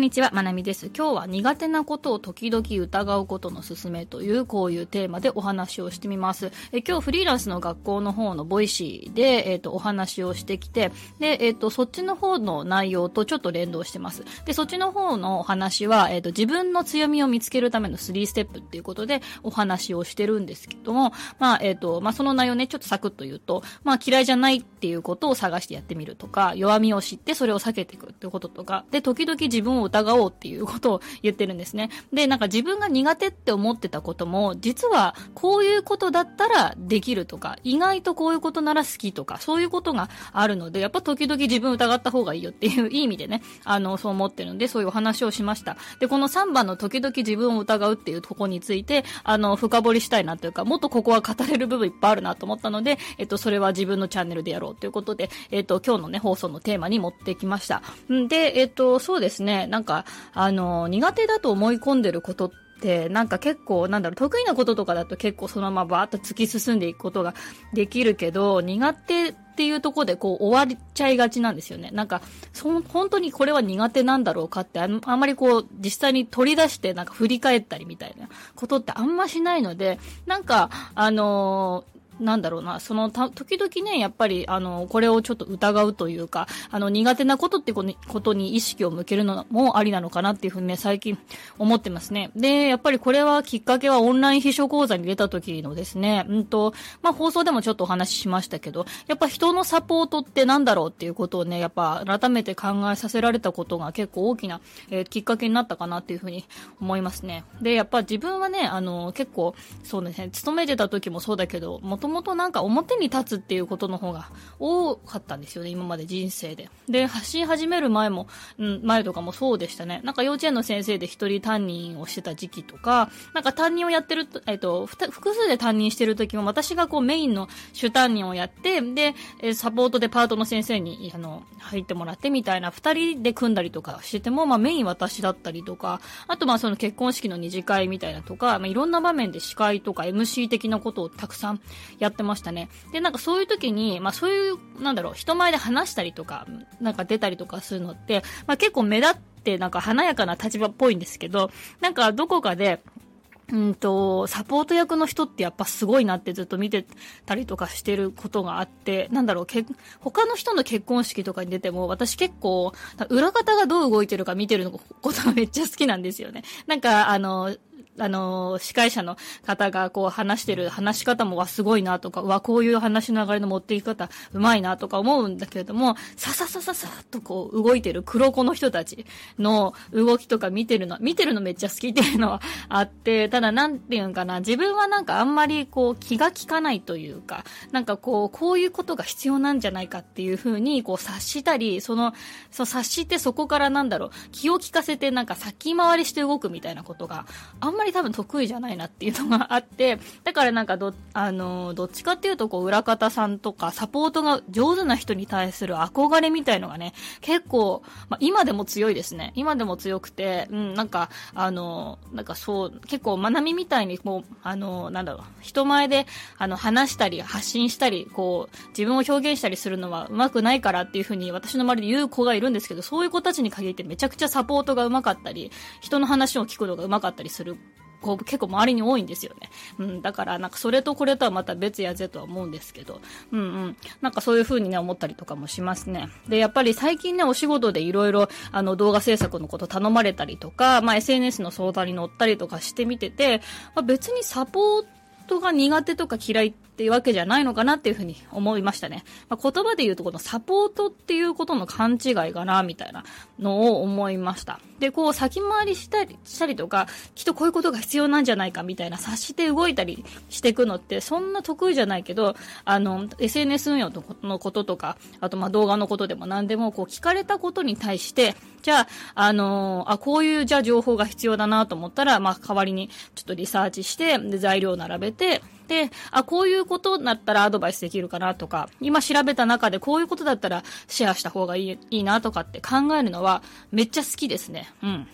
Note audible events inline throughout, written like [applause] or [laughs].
んにちは、まなみです。今日は苦手なことを時々疑うことのすすめというこういうテーマでお話をしてみます。え今日フリーランスの学校の方の Voicy で、えっ、ー、と、お話をしてきて、で、えっ、ー、と、そっちの方の内容とちょっと連動してます。で、そっちの方のお話は、えっ、ー、と、自分の強みを見つけるための3ステップっていうことでお話をしてるんですけども、まあ、えっ、と、まあ、その内容ね、ちょっとサクッと言うと、まあ、嫌いじゃないっていうことを探してやってみるとか、弱みを知ってそれを避けていくってこととか、で、時々自分を疑おうっていうことを言ってるんですね。で、なんか自分が苦手って思ってたことも、実はこういうことだったらできるとか、意外とこういうことなら好きとか、そういうことがあるので、やっぱ時々自分疑った方がいいよっていういい意味でね、あの、そう思ってるので、そういうお話をしました。で、この3番の時々自分を疑うっていうとこについて、あの、深掘りしたいなというか、もっとここは語れる部分いっぱいあるなと思ったので、えっと、それは自分のチャンネルでやろうということで、えっと、今日のね、放送のテーマに持ってきました。んで、えっと、そうですね、なんか、あの、苦手だと思い込んでることって、なんか結構、なんだろう、得意なこととかだと結構そのままバーッと突き進んでいくことができるけど、苦手っていうところでこう終わっちゃいがちなんですよね。なんか、そ本当にこれは苦手なんだろうかってあ、あんまりこう、実際に取り出してなんか振り返ったりみたいなことってあんましないので、なんか、あのーなんだろうな、そのた、時々ね、やっぱり、あの、これをちょっと疑うというか、あの、苦手なことってことに意識を向けるのもありなのかなっていうふうにね、最近思ってますね。で、やっぱりこれはきっかけはオンライン秘書講座に出た時のですね、うんと、まあ、放送でもちょっとお話ししましたけど、やっぱ人のサポートってなんだろうっていうことをね、やっぱ改めて考えさせられたことが結構大きな、えー、きっかけになったかなっていうふうに思いますね。で、やっぱ自分はね、あの、結構、そうですね、勤めてた時もそうだけど、もともとなんか表に立つっていうことの方が多かったんですよね、今まで人生で。で、発信始める前も、うん、前とかもそうでしたね。なんか幼稚園の先生で一人担任をしてた時期とか、なんか担任をやってると、えっと、複数で担任してる時も私がこうメインの主担任をやって、で、サポートでパートの先生に、あの、入ってもらってみたいな、二人で組んだりとかしてても、まあメイン私だったりとか、あとまあその結婚式の二次会みたいなとか、まあいろんな場面で司会とか MC 的なことをたくさんやってましたね。で、なんかそういう時に、まあそういう、なんだろう、人前で話したりとか、なんか出たりとかするのって、まあ結構目立ってなんか華やかな立場っぽいんですけど、なんかどこかで、うんと、サポート役の人ってやっぱすごいなってずっと見てたりとかしてることがあって、なんだろう、け他の人の結婚式とかに出ても、私結構、裏方がどう動いてるか見てるのことがめっちゃ好きなんですよね。なんか、あの、あの、司会者の方がこう話してる話し方もわ、すごいなとか、わ、こういう話の流れの持っていき方、うまいなとか思うんだけれども、さささささっとこう動いてる黒子の人たちの動きとか見てるの、見てるのめっちゃ好きっていうのはあって、ただなんていうんかな、自分はなんかあんまりこう気が利かないというか、なんかこう、こういうことが必要なんじゃないかっていうふうにこう察したり、その、そう察してそこからなんだろう、気を利かせてなんか先回りして動くみたいなことがあんまりり多分得意じゃないなっていうのがあって、[laughs] だからなんかど、あの、どっちかっていうとこう、裏方さんとかサポートが上手な人に対する憧れみたいのがね、結構、まあ、今でも強いですね。今でも強くて、うん、なんか、あの、なんかそう、結構、まなみみたいにこう、あの、なんだろう、人前で、あの、話したり、発信したり、こう、自分を表現したりするのは上手くないからっていうふうに私の周りで言う子がいるんですけど、そういう子たちに限ってめちゃくちゃサポートが上手かったり、人の話を聞くのが上手かったりするこう結構周りに多いんですよね。うん、だからなんかそれとこれとはまた別やぜとは思うんですけど、うんうん。なんかそういう風にね思ったりとかもしますね。で、やっぱり最近ねお仕事でいろいろあの動画制作のこと頼まれたりとか、まあ SNS の相談に乗ったりとかしてみてて、まあ、別にサポートが苦手とか嫌いっていうわけじゃないのかなっていうふうに思いましたね。まあ、言葉で言うとこのサポートっていうことの勘違いかな、みたいなのを思いました。で、こう先回りしたり、したりとか、きっとこういうことが必要なんじゃないかみたいな察して動いたりしていくのってそんな得意じゃないけど、あの、SNS 運用のこととか、あとま動画のことでも何でもこう聞かれたことに対して、じゃあ、あのあ、こういうじゃあ情報が必要だなと思ったら、まあ代わりにちょっとリサーチして、で材料を並べて、あ、こういうことだったらアドバイスできるかなとか、今調べた中でこういうことだったらシェアした方がいいいいなとかって考えるのはめっちゃ好きですね。うん。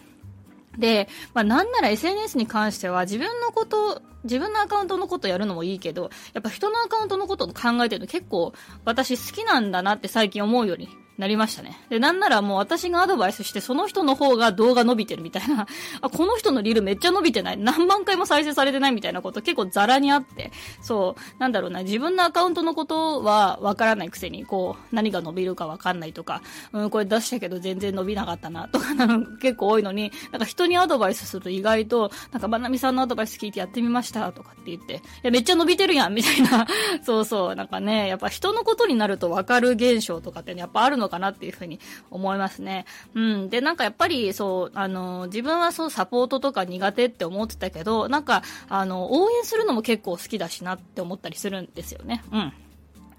で、まあなんなら SNS に関しては自分のこと、自分のアカウントのことやるのもいいけど、やっぱ人のアカウントのことを考えてると結構私好きなんだなって最近思うようになりましたね。で、なんならもう私がアドバイスして、その人の方が動画伸びてるみたいな、[laughs] あ、この人のリールめっちゃ伸びてない。何万回も再生されてないみたいなこと結構ザラにあって、そう、なんだろうな、自分のアカウントのことはわからないくせに、こう、何が伸びるかわかんないとか、うん、これ出したけど全然伸びなかったな、とか [laughs] なの結構多いのに、なんか人にアドバイスすると意外と、なんかまなみさんのアドバイス聞いてやってみました、とかって言って、いや、めっちゃ伸びてるやん、みたいな、[laughs] そうそう、なんかね、やっぱ人のことになるとわかる現象とかってねやっぱあるのかなっていうふうに思いますね。うん。で、なんかやっぱり、そう、あの、自分はそう、サポートとか苦手って思ってたけど、なんか、あの、応援するのも結構好きだしなって思ったりするんですよね。うん。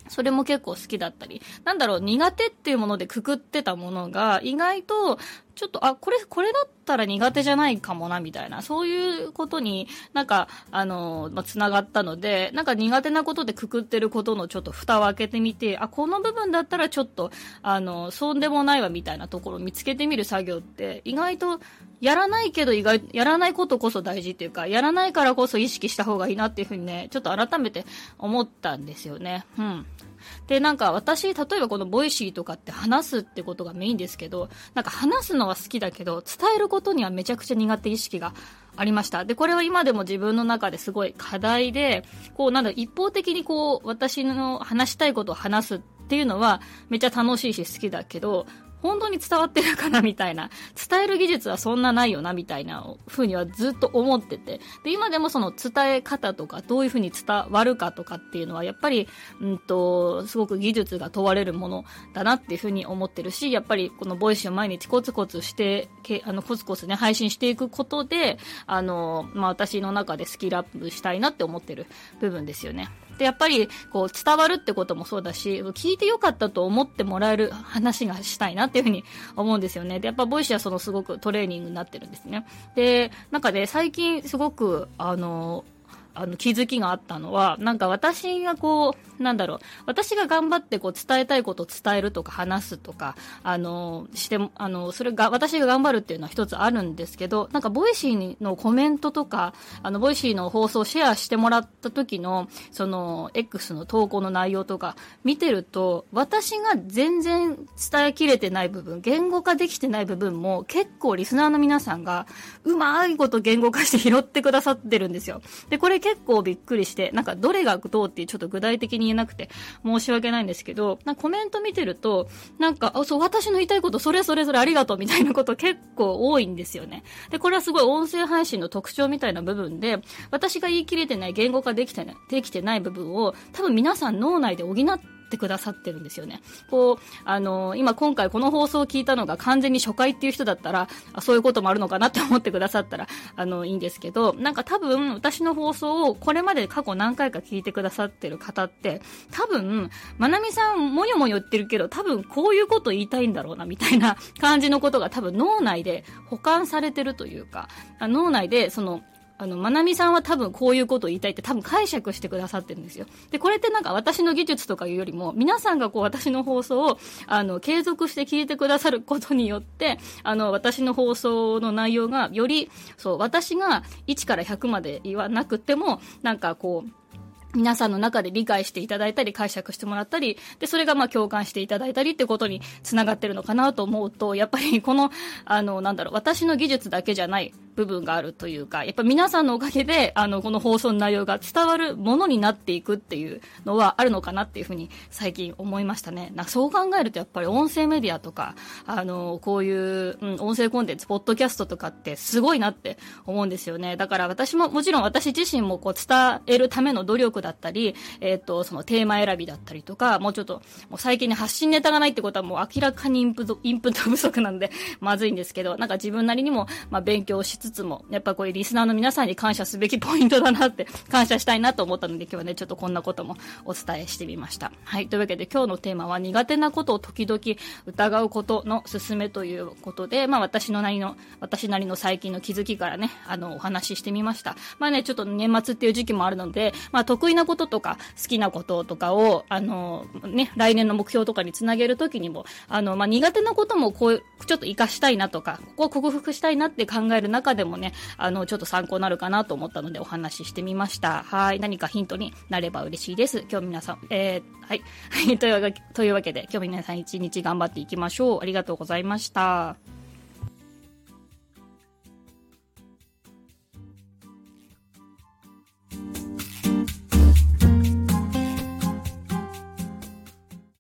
それも結構好きだったり。なんだろう、苦手っていうものでくくってたものが、意外と、ちょっと、あ、これ、これだったら苦手じゃないかもな、みたいな、そういうことになんか、あの、まあ、つながったので、なんか苦手なことでくくってることのちょっと蓋を開けてみて、あ、この部分だったらちょっと、あの、そうでもないわ、みたいなところを見つけてみる作業って、意外と、やらないけど意外、やらないことこそ大事っていうか、やらないからこそ意識した方がいいなっていうふうにね、ちょっと改めて思ったんですよね。うん。で、なんか私、例えばこの Voicy とかって話すってことがメインですけど、なんか話すのは好きだけど、伝えることにはめちゃくちゃ苦手意識がありました。で、これは今でも自分の中ですごい課題で、こう、なんだ一方的にこう、私の話したいことを話すっていうのはめっちゃ楽しいし好きだけど、本当に伝わってるかなみたいな、伝える技術はそんなないよなみたいな風にはずっと思ってて、で、今でもその伝え方とか、どういう風に伝わるかとかっていうのは、やっぱり、うんと、すごく技術が問われるものだなっていう風に思ってるし、やっぱりこの Voicy を毎日コツコツして、けあの、コツコツね、配信していくことで、あの、まあ、私の中でスキルアップしたいなって思ってる部分ですよね。で、やっぱり、こう、伝わるってこともそうだし、聞いてよかったと思ってもらえる話がしたいなっていうふうに思うんですよね。で、やっぱ、 Voicy はそのすごくトレーニングになってるんですね。で、なんかで、最近すごく、あの、あの気づきがあったのは、なんか私がこう、なんだろう、私が頑張ってこう伝えたいことを伝えるとか話すとか、あの、して、あの、それが、私が頑張るっていうのは一つあるんですけど、なんか Voicy のコメントとか、あの、 Voicy の放送をシェアしてもらった時の、その、X の投稿の内容とか見てると、私が全然伝えきれてない部分、言語化できてない部分も結構リスナーの皆さんがうまいこと言語化して拾ってくださってるんですよ。で、これ結構びっくりして、なんかどれがどうってちょっと具体的に言えなくて申し訳ないんですけど、なんかコメント見てると、なんか、あ、そう、私の言いたいこと、それそれそれありがとうみたいなこと結構多いんですよね。で、これはすごい音声配信の特徴みたいな部分で、私が言い切れてない、言語化できてない、できてない部分を、多分皆さん脳内で補ってってくださってるんですよね。こう、あの今今回この放送を聞いたのが完全に初回っていう人だったら、あそういうこともあるのかなって思ってくださったら、あの、いいんですけど、なんか多分私の放送をこれまで過去何回か聞いてくださってる方って、多分、まなみさんもよもよ言ってるけど、多分こういうこと言いたいんだろうな、みたいな感じのことが多分脳内で保管されてるというか、脳内でその、あの、まなみさんは多分こういうことを言いたいって多分解釈してくださってるんですよ。で、これってなんか私の技術とかいうよりも、皆さんがこう私の放送を、あの、継続して聞いてくださることによって、あの、私の放送の内容がより、そう、私が1から100まで言わなくても、なんかこう、皆さんの中で理解していただいたり解釈してもらったり、で、それがまあ共感していただいたりってことにつながってるのかなと思うと、やっぱりこの、あの、なんだろう、私の技術だけじゃない部分があるというか、やっぱ皆さんのおかげで、あの、この放送の内容が伝わるものになっていくっていうのはあるのかなっていうふうに最近思いましたね。なんかそう考えるとやっぱり音声メディアとか、あの、こういう、うん、音声コンテンツ、ポッドキャストとかってすごいなって思うんですよね。だから私も、もちろん私自身もこう伝えるための努力だったり、えっ、ー、と、そのテーマ選びだったりとか、もうちょっと、もう最近に発信ネタがないってことはもう明らかにインプット、インプット不足なんで、まずいんですけど、なんか自分なりにも、まあ勉強しつつつつも、やっぱこうリスナーの皆さんに感謝すべきポイントだなって、[laughs] 感謝したいなと思ったので、今日はね、ちょっとこんなこともお伝えしてみました。はい。というわけで今日のテーマは苦手なことを時々疑うことの勧めということで、まあ私のなりの、私なりの最近の気づきからね、あの、お話ししてみました。まあね、ちょっと年末っていう時期もあるので、まあ得意なこととか好きなこととかを、あの、ね、来年の目標とかにつなげるときにも、あの、まあ苦手なこともこう、ちょっと活かしたいなとか、ここを克服したいなって考える中でもね、あの、ちょっと参考になるかなと思ったのでお話ししてみました。はい。何かヒントになれば嬉しいです。今日皆さん、えー、はい。[laughs] というわけで、今日皆さん一日頑張っていきましょう。ありがとうございました。